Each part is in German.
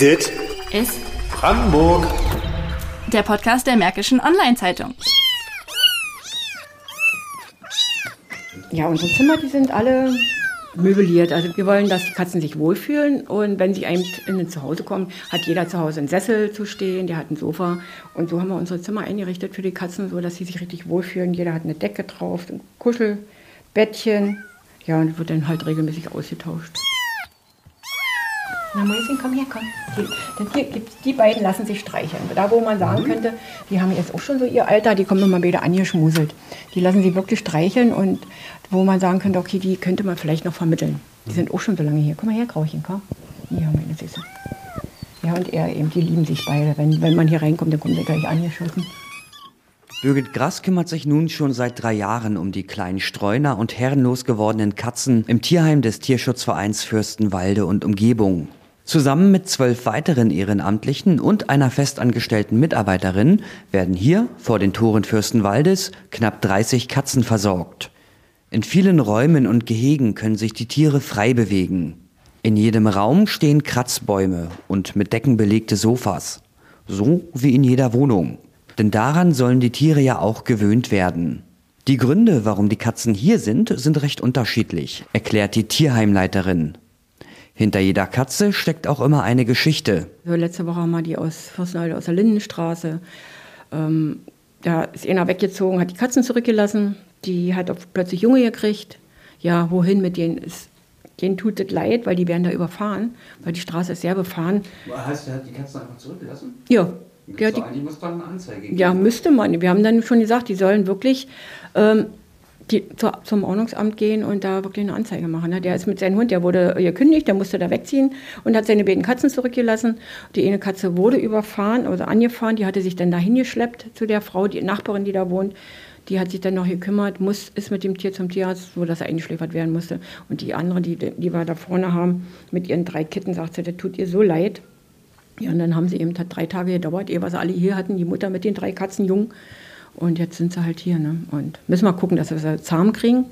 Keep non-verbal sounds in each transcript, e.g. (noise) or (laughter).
Dit ist Brandenburg. der Podcast der Märkischen Online-Zeitung. Ja, unsere Zimmer, die sind alle möbliert. Also wir wollen, dass die Katzen sich wohlfühlen und wenn sie einem in ein Zuhause kommen, hat jeder zu Hause einen Sessel zu stehen, der hat ein Sofa und so haben wir unsere Zimmer eingerichtet für die Katzen, so dass sie sich richtig wohlfühlen. Jeder hat eine Decke drauf, ein Kuschelbettchen. Ja, und wird dann halt regelmäßig ausgetauscht. Na Mäuschen, komm her, komm. Die, gibt's, die beiden lassen sich streicheln. Da, wo man sagen könnte, die haben jetzt auch schon so ihr Alter, die kommen immer wieder angeschmuselt. Die lassen sie wirklich streicheln und wo man sagen könnte, okay, die könnte man vielleicht noch vermitteln. Die sind auch schon so lange hier. Komm mal her, Grauchen, komm. Hier, meine Süße. Ja, und er eben, die lieben sich beide. Wenn, wenn man hier reinkommt, dann kommen sie gleich angeschossen. Birgit Grass kümmert sich nun schon seit drei Jahren um die kleinen Streuner und herrenlos gewordenen Katzen im Tierheim des Tierschutzvereins Fürstenwalde und Umgebung. Zusammen mit zwölf weiteren Ehrenamtlichen und einer festangestellten Mitarbeiterin werden hier vor den Toren Fürstenwaldes knapp 30 Katzen versorgt. In vielen Räumen und Gehegen können sich die Tiere frei bewegen. In jedem Raum stehen Kratzbäume und mit Decken belegte Sofas. So wie in jeder Wohnung. Denn daran sollen die Tiere ja auch gewöhnt werden. Die Gründe, warum die Katzen hier sind, sind recht unterschiedlich, erklärt die Tierheimleiterin. Hinter jeder Katze steckt auch immer eine Geschichte. Letzte Woche haben wir die aus Fürstenwalde, aus der Lindenstraße. Ähm, da ist einer weggezogen, hat die Katzen zurückgelassen. Die hat auch plötzlich Junge gekriegt. Ja, wohin mit denen? Ist, denen tut es leid, weil die werden da überfahren, weil die Straße ist sehr befahren. Heißt, er hat die Katzen einfach zurückgelassen? Ja, der hat die, muss dann eine Anzeige geben. ja, müsste man. Wir haben dann schon gesagt, die sollen wirklich ähm, die, zu, zum Ordnungsamt gehen und da wirklich eine Anzeige machen. Der ist mit seinem Hund, der wurde gekündigt, der musste da wegziehen und hat seine beiden Katzen zurückgelassen. Die eine Katze wurde überfahren oder angefahren, die hatte sich dann dahin geschleppt zu der Frau, die Nachbarin, die da wohnt. Die hat sich dann noch gekümmert, muss, ist mit dem Tier zum Tierarzt, so dass er eingeschläfert werden musste. Und die andere, die, die wir da vorne haben, mit ihren drei Kitten, sagt sie, das tut ihr so leid. Ja, und dann haben sie eben, hat drei Tage gedauert, ehe wir sie alle hier hatten, die Mutter mit den drei Katzen jung. Und jetzt sind sie halt hier. Ne? Und müssen wir gucken, dass wir sie zahm kriegen,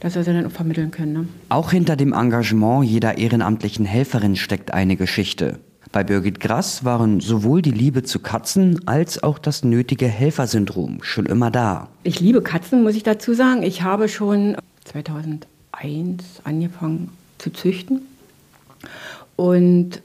dass wir sie dann auch vermitteln können. Ne? Auch hinter dem Engagement jeder ehrenamtlichen Helferin steckt eine Geschichte. Bei Birgit Grass waren sowohl die Liebe zu Katzen als auch das nötige Helfersyndrom schon immer da. Ich liebe Katzen, muss ich dazu sagen. Ich habe schon 2001 angefangen zu züchten und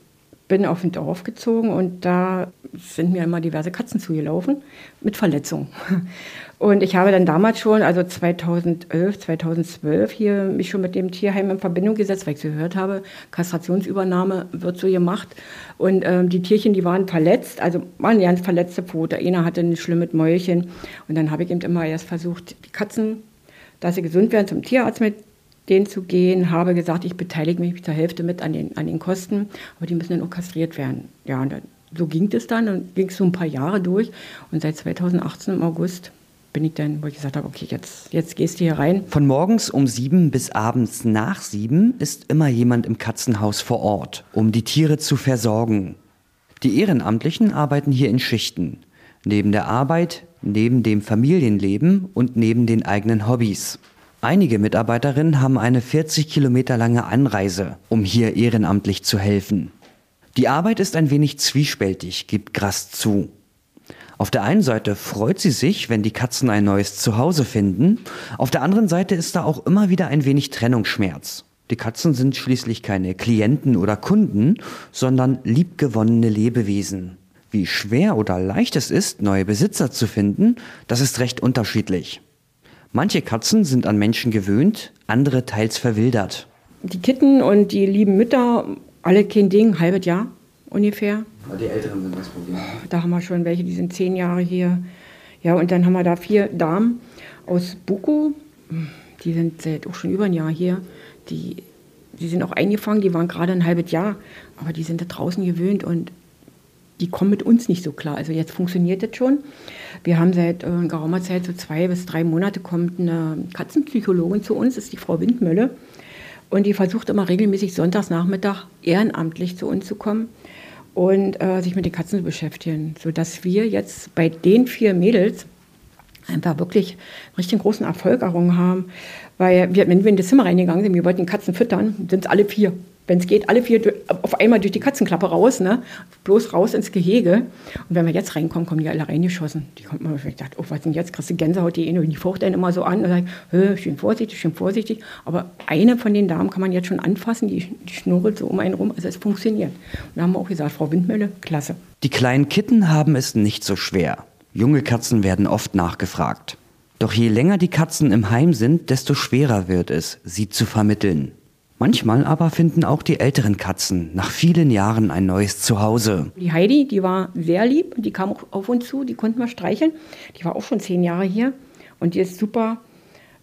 bin auf ein Dorf gezogen und da sind mir immer diverse Katzen zugelaufen mit Verletzungen. (laughs) Und ich habe dann damals schon, also 2011, 2012, hier mich schon mit dem Tierheim in Verbindung gesetzt, weil ich gehört habe, Kastrationsübernahme wird so gemacht. Und ähm, die Tierchen, die waren verletzt, also waren ganz verletzte Pfote. Einer hatte ein schlimmes Mäulchen. Und dann habe ich eben immer erst versucht, die Katzen, dass sie gesund werden, zum Tierarzt mit denen zu gehen, habe gesagt, ich beteilige mich zur Hälfte mit an den, an den Kosten, aber die müssen dann auch kastriert werden. Ja, und dann, so ging es dann und ging es so ein paar Jahre durch. Und seit 2018 im August bin ich dann, wo ich gesagt habe, okay, jetzt, jetzt gehst du hier rein. Von morgens um sieben bis abends nach sieben ist immer jemand im Katzenhaus vor Ort, um die Tiere zu versorgen. Die Ehrenamtlichen arbeiten hier in Schichten. Neben der Arbeit, neben dem Familienleben und neben den eigenen Hobbys. Einige Mitarbeiterinnen haben eine 40 Kilometer lange Anreise, um hier ehrenamtlich zu helfen. Die Arbeit ist ein wenig zwiespältig, gibt Grass zu. Auf der einen Seite freut sie sich, wenn die Katzen ein neues Zuhause finden, auf der anderen Seite ist da auch immer wieder ein wenig Trennungsschmerz. Die Katzen sind schließlich keine Klienten oder Kunden, sondern liebgewonnene Lebewesen. Wie schwer oder leicht es ist, neue Besitzer zu finden, das ist recht unterschiedlich. Manche Katzen sind an Menschen gewöhnt, andere teils verwildert. Die Kitten und die lieben Mütter, alle kein Ding, halbes Jahr ungefähr. Die Älteren sind das Problem. Da haben wir schon welche, die sind zehn Jahre hier. Ja, und dann haben wir da vier Damen aus Buko. Die sind seit auch schon über ein Jahr hier. Die, die sind auch eingefangen, die waren gerade ein halbes Jahr. Aber die sind da draußen gewöhnt und die kommen mit uns nicht so klar. Also jetzt funktioniert das schon. Wir haben seit äh, geraumer Zeit, so zwei bis drei Monate, kommt eine Katzenpsychologin zu uns, ist die Frau Windmölle. Und die versucht immer regelmäßig sonntagsnachmittag ehrenamtlich zu uns zu kommen und äh, sich mit den Katzen zu beschäftigen, sodass wir jetzt bei den vier Mädels einfach wirklich richtig großen Erfolg errungen haben. Weil wir, wenn wir in das Zimmer reingegangen sind, wir wollten Katzen füttern, sind es alle vier wenn es geht, alle vier auf einmal durch die Katzenklappe raus, ne? bloß raus ins Gehege. Und wenn wir jetzt reinkommen, kommen die alle reingeschossen. Die kommt mal, ich dachte, oh, was denn jetzt? Kriegst du Gänsehaut, die, die faucht einen immer so an und sagt, schön vorsichtig, schön vorsichtig. Aber eine von den Damen kann man jetzt schon anfassen, die, die schnurrt so um einen rum, also es funktioniert. Und da haben wir auch gesagt, Frau Windmühle, klasse. Die kleinen Kitten haben es nicht so schwer. Junge Katzen werden oft nachgefragt. Doch je länger die Katzen im Heim sind, desto schwerer wird es, sie zu vermitteln. Manchmal aber finden auch die älteren Katzen nach vielen Jahren ein neues Zuhause. Die Heidi, die war sehr lieb die kam auch auf uns zu, die konnten wir streicheln. Die war auch schon zehn Jahre hier und die ist super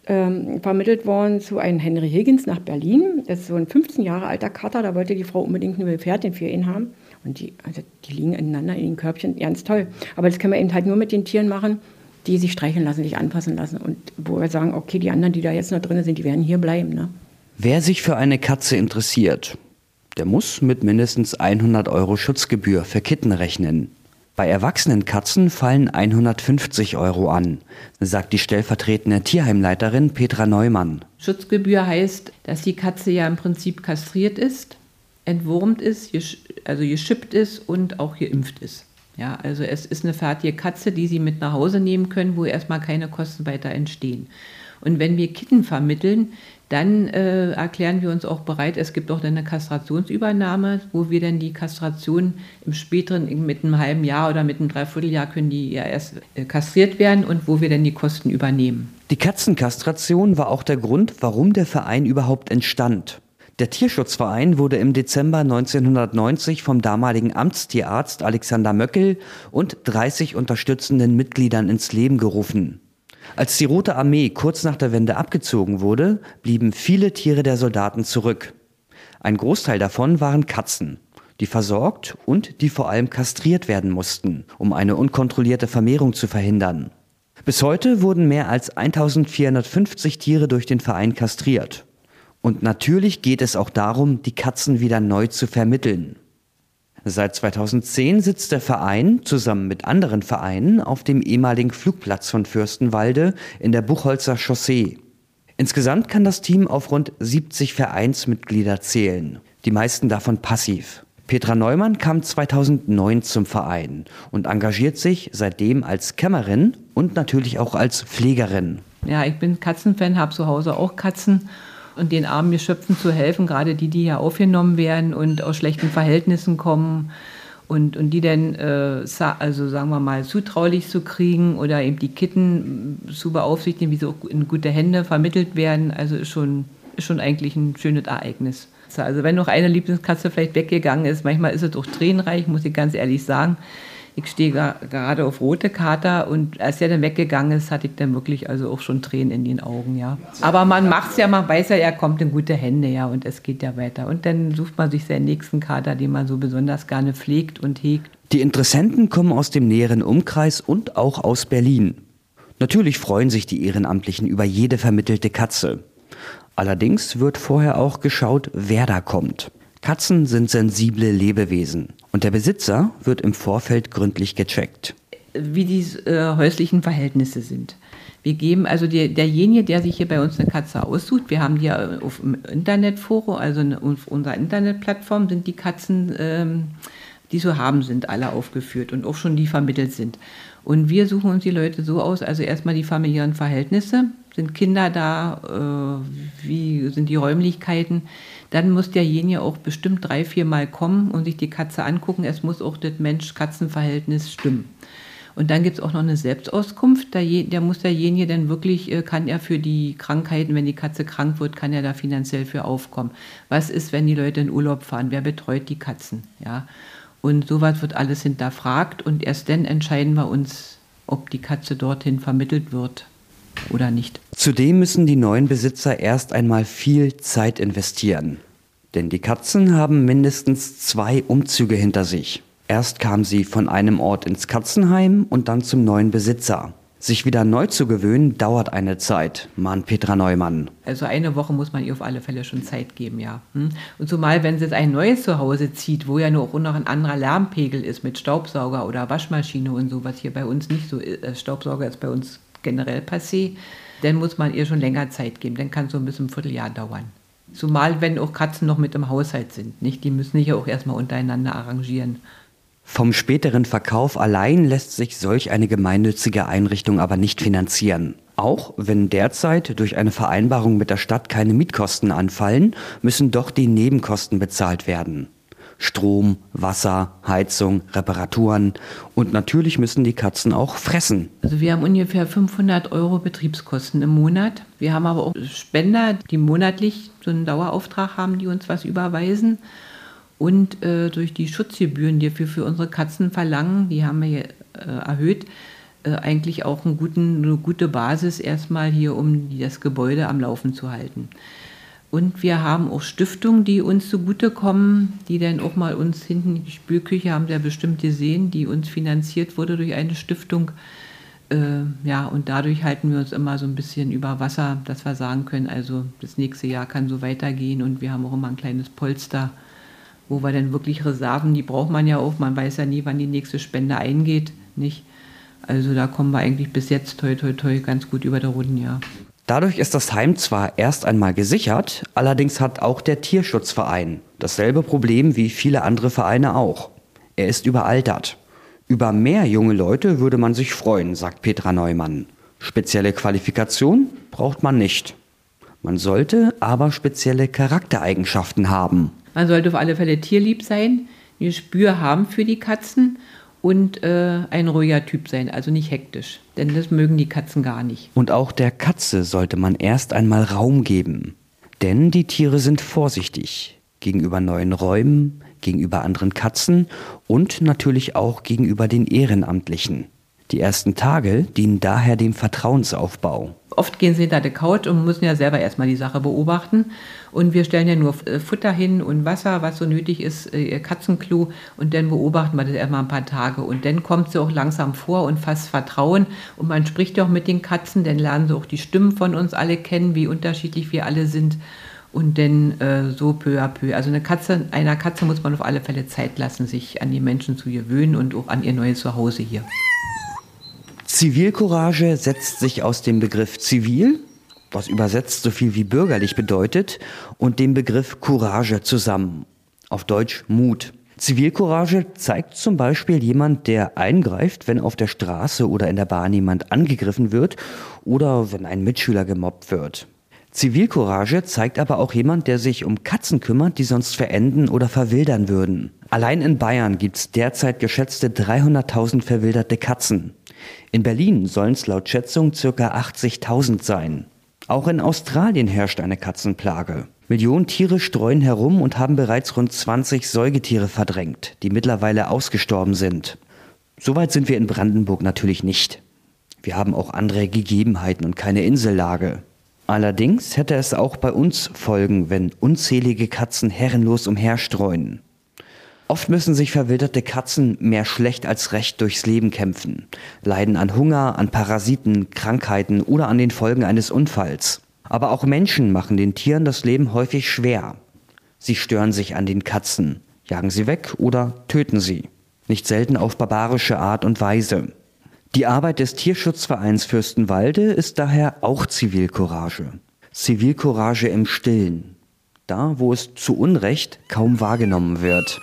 ähm, vermittelt worden zu einem Henry Higgins nach Berlin. Das ist so ein 15 Jahre alter Kater, da wollte die Frau unbedingt eine Pferdchen für ihn haben. Und die, also die liegen ineinander in den Körbchen, ganz toll. Aber das können wir eben halt nur mit den Tieren machen, die sich streicheln lassen, sich anpassen lassen. Und wo wir sagen, okay, die anderen, die da jetzt noch drin sind, die werden hier bleiben. Ne? Wer sich für eine Katze interessiert, der muss mit mindestens 100 Euro Schutzgebühr für Kitten rechnen. Bei erwachsenen Katzen fallen 150 Euro an, sagt die stellvertretende Tierheimleiterin Petra Neumann. Schutzgebühr heißt, dass die Katze ja im Prinzip kastriert ist, entwurmt ist, also geschippt ist und auch geimpft ist. Ja, also es ist eine fertige Katze, die Sie mit nach Hause nehmen können, wo erstmal keine Kosten weiter entstehen. Und wenn wir Kitten vermitteln, dann äh, erklären wir uns auch bereit, es gibt auch eine Kastrationsübernahme, wo wir dann die Kastration im späteren, mit einem halben Jahr oder mit einem Dreivierteljahr können die ja erst äh, kastriert werden und wo wir dann die Kosten übernehmen. Die Katzenkastration war auch der Grund, warum der Verein überhaupt entstand. Der Tierschutzverein wurde im Dezember 1990 vom damaligen Amtstierarzt Alexander Möckel und 30 unterstützenden Mitgliedern ins Leben gerufen. Als die Rote Armee kurz nach der Wende abgezogen wurde, blieben viele Tiere der Soldaten zurück. Ein Großteil davon waren Katzen, die versorgt und die vor allem kastriert werden mussten, um eine unkontrollierte Vermehrung zu verhindern. Bis heute wurden mehr als 1450 Tiere durch den Verein kastriert. Und natürlich geht es auch darum, die Katzen wieder neu zu vermitteln. Seit 2010 sitzt der Verein zusammen mit anderen Vereinen auf dem ehemaligen Flugplatz von Fürstenwalde in der Buchholzer Chaussee. Insgesamt kann das Team auf rund 70 Vereinsmitglieder zählen, die meisten davon passiv. Petra Neumann kam 2009 zum Verein und engagiert sich seitdem als Kämmerin und natürlich auch als Pflegerin. Ja, ich bin Katzenfan, habe zu Hause auch Katzen und den armen Geschöpfen zu helfen, gerade die, die hier aufgenommen werden und aus schlechten Verhältnissen kommen und, und die dann, äh, also sagen wir mal, zutraulich zu kriegen oder eben die Kitten zu beaufsichtigen, wie sie auch in gute Hände vermittelt werden, also ist schon, ist schon eigentlich ein schönes Ereignis. Also wenn noch eine Lieblingskatze vielleicht weggegangen ist, manchmal ist es auch tränenreich, muss ich ganz ehrlich sagen ich stehe gerade auf rote Kater und als er dann weggegangen ist, hatte ich dann wirklich also auch schon Tränen in den Augen, ja. Aber man macht es ja, man weiß ja, er kommt in gute Hände, ja, und es geht ja weiter. Und dann sucht man sich seinen nächsten Kater, den man so besonders gerne pflegt und hegt. Die Interessenten kommen aus dem näheren Umkreis und auch aus Berlin. Natürlich freuen sich die Ehrenamtlichen über jede vermittelte Katze. Allerdings wird vorher auch geschaut, wer da kommt. Katzen sind sensible Lebewesen und der Besitzer wird im Vorfeld gründlich gecheckt. Wie die äh, häuslichen Verhältnisse sind. Wir geben also der, derjenige, der sich hier bei uns eine Katze aussucht, wir haben die auf dem Internetforum, also auf unserer Internetplattform sind die Katzen, ähm, die so haben, sind alle aufgeführt und auch schon die vermittelt sind. Und wir suchen uns die Leute so aus, also erstmal die familiären Verhältnisse, sind Kinder da, äh, wie sind die Räumlichkeiten, dann muss derjenige auch bestimmt drei, vier Mal kommen und sich die Katze angucken. Es muss auch das Mensch-Katzen-Verhältnis stimmen. Und dann gibt es auch noch eine Selbstauskunft. Da, da, muss derjenige dann wirklich, äh, kann er für die Krankheiten, wenn die Katze krank wird, kann er da finanziell für aufkommen. Was ist, wenn die Leute in Urlaub fahren? Wer betreut die Katzen? Ja. Und sowas wird alles hinterfragt und erst dann entscheiden wir uns, ob die Katze dorthin vermittelt wird oder nicht. Zudem müssen die neuen Besitzer erst einmal viel Zeit investieren. Denn die Katzen haben mindestens zwei Umzüge hinter sich. Erst kam sie von einem Ort ins Katzenheim und dann zum neuen Besitzer. Sich wieder neu zu gewöhnen, dauert eine Zeit, mahnt Petra Neumann. Also eine Woche muss man ihr auf alle Fälle schon Zeit geben, ja. Hm? Und zumal, wenn sie jetzt ein neues Zuhause zieht, wo ja nur auch noch ein anderer Lärmpegel ist mit Staubsauger oder Waschmaschine und so, was hier bei uns nicht so ist. Äh, Staubsauger ist bei uns generell passé, dann muss man ihr schon länger Zeit geben. Dann kann es so ein bisschen ein Vierteljahr dauern. Zumal wenn auch Katzen noch mit im Haushalt sind, nicht? Die müssen sich ja auch erstmal untereinander arrangieren. Vom späteren Verkauf allein lässt sich solch eine gemeinnützige Einrichtung aber nicht finanzieren. Auch wenn derzeit durch eine Vereinbarung mit der Stadt keine Mietkosten anfallen, müssen doch die Nebenkosten bezahlt werden. Strom, Wasser, Heizung, Reparaturen und natürlich müssen die Katzen auch fressen. Also wir haben ungefähr 500 Euro Betriebskosten im Monat. Wir haben aber auch Spender, die monatlich so einen Dauerauftrag haben, die uns was überweisen. Und äh, durch die Schutzgebühren, die wir für unsere Katzen verlangen, die haben wir äh, erhöht, äh, eigentlich auch guten, eine gute Basis erstmal hier, um das Gebäude am Laufen zu halten. Und wir haben auch Stiftungen, die uns zugutekommen, die dann auch mal uns hinten, die Spülküche haben ja bestimmt gesehen, die uns finanziert wurde durch eine Stiftung. Äh, ja, und dadurch halten wir uns immer so ein bisschen über Wasser, dass wir sagen können, also das nächste Jahr kann so weitergehen und wir haben auch immer ein kleines Polster wo wir dann wirklich Reserven, die braucht man ja auch, man weiß ja nie, wann die nächste Spende eingeht, nicht? Also da kommen wir eigentlich bis jetzt toi toi toi ganz gut über der Runden, ja. Dadurch ist das Heim zwar erst einmal gesichert, allerdings hat auch der Tierschutzverein dasselbe Problem wie viele andere Vereine auch. Er ist überaltert. Über mehr junge Leute würde man sich freuen, sagt Petra Neumann. Spezielle Qualifikation braucht man nicht. Man sollte aber spezielle Charaktereigenschaften haben. Man sollte auf alle Fälle tierlieb sein, ein Gespür haben für die Katzen und äh, ein ruhiger Typ sein, also nicht hektisch. Denn das mögen die Katzen gar nicht. Und auch der Katze sollte man erst einmal Raum geben. Denn die Tiere sind vorsichtig gegenüber neuen Räumen, gegenüber anderen Katzen und natürlich auch gegenüber den Ehrenamtlichen. Die ersten Tage dienen daher dem Vertrauensaufbau. Oft gehen sie hinter der Couch und müssen ja selber erstmal die Sache beobachten. Und wir stellen ja nur äh, Futter hin und Wasser, was so nötig ist, äh, ihr Katzenklo. Und dann beobachten wir das erstmal ein paar Tage. Und dann kommt sie auch langsam vor und fast Vertrauen. Und man spricht ja auch mit den Katzen, dann lernen sie auch die Stimmen von uns alle kennen, wie unterschiedlich wir alle sind. Und dann äh, so peu à peu. Also eine Katze, einer Katze muss man auf alle Fälle Zeit lassen, sich an die Menschen zu gewöhnen und auch an ihr neues Zuhause hier. Zivilcourage setzt sich aus dem Begriff zivil, was übersetzt so viel wie bürgerlich bedeutet, und dem Begriff Courage zusammen. Auf Deutsch Mut. Zivilcourage zeigt zum Beispiel jemand, der eingreift, wenn auf der Straße oder in der Bahn jemand angegriffen wird oder wenn ein Mitschüler gemobbt wird. Zivilcourage zeigt aber auch jemand, der sich um Katzen kümmert, die sonst verenden oder verwildern würden. Allein in Bayern gibt es derzeit geschätzte 300.000 verwilderte Katzen. In Berlin sollen es laut Schätzung ca. 80.000 sein. Auch in Australien herrscht eine Katzenplage. Millionen Tiere streuen herum und haben bereits rund 20 Säugetiere verdrängt, die mittlerweile ausgestorben sind. Soweit sind wir in Brandenburg natürlich nicht. Wir haben auch andere Gegebenheiten und keine Insellage. Allerdings hätte es auch bei uns Folgen, wenn unzählige Katzen herrenlos umherstreuen. Oft müssen sich verwilderte Katzen mehr schlecht als recht durchs Leben kämpfen, leiden an Hunger, an Parasiten, Krankheiten oder an den Folgen eines Unfalls. Aber auch Menschen machen den Tieren das Leben häufig schwer. Sie stören sich an den Katzen, jagen sie weg oder töten sie. Nicht selten auf barbarische Art und Weise. Die Arbeit des Tierschutzvereins Fürstenwalde ist daher auch Zivilcourage. Zivilcourage im Stillen, da wo es zu Unrecht kaum wahrgenommen wird.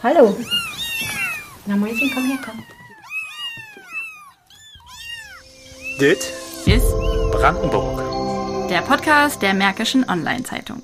Hallo. Na, Mäuschen, komm her, komm. Dit ist Brandenburg. Der Podcast der Märkischen Online-Zeitung.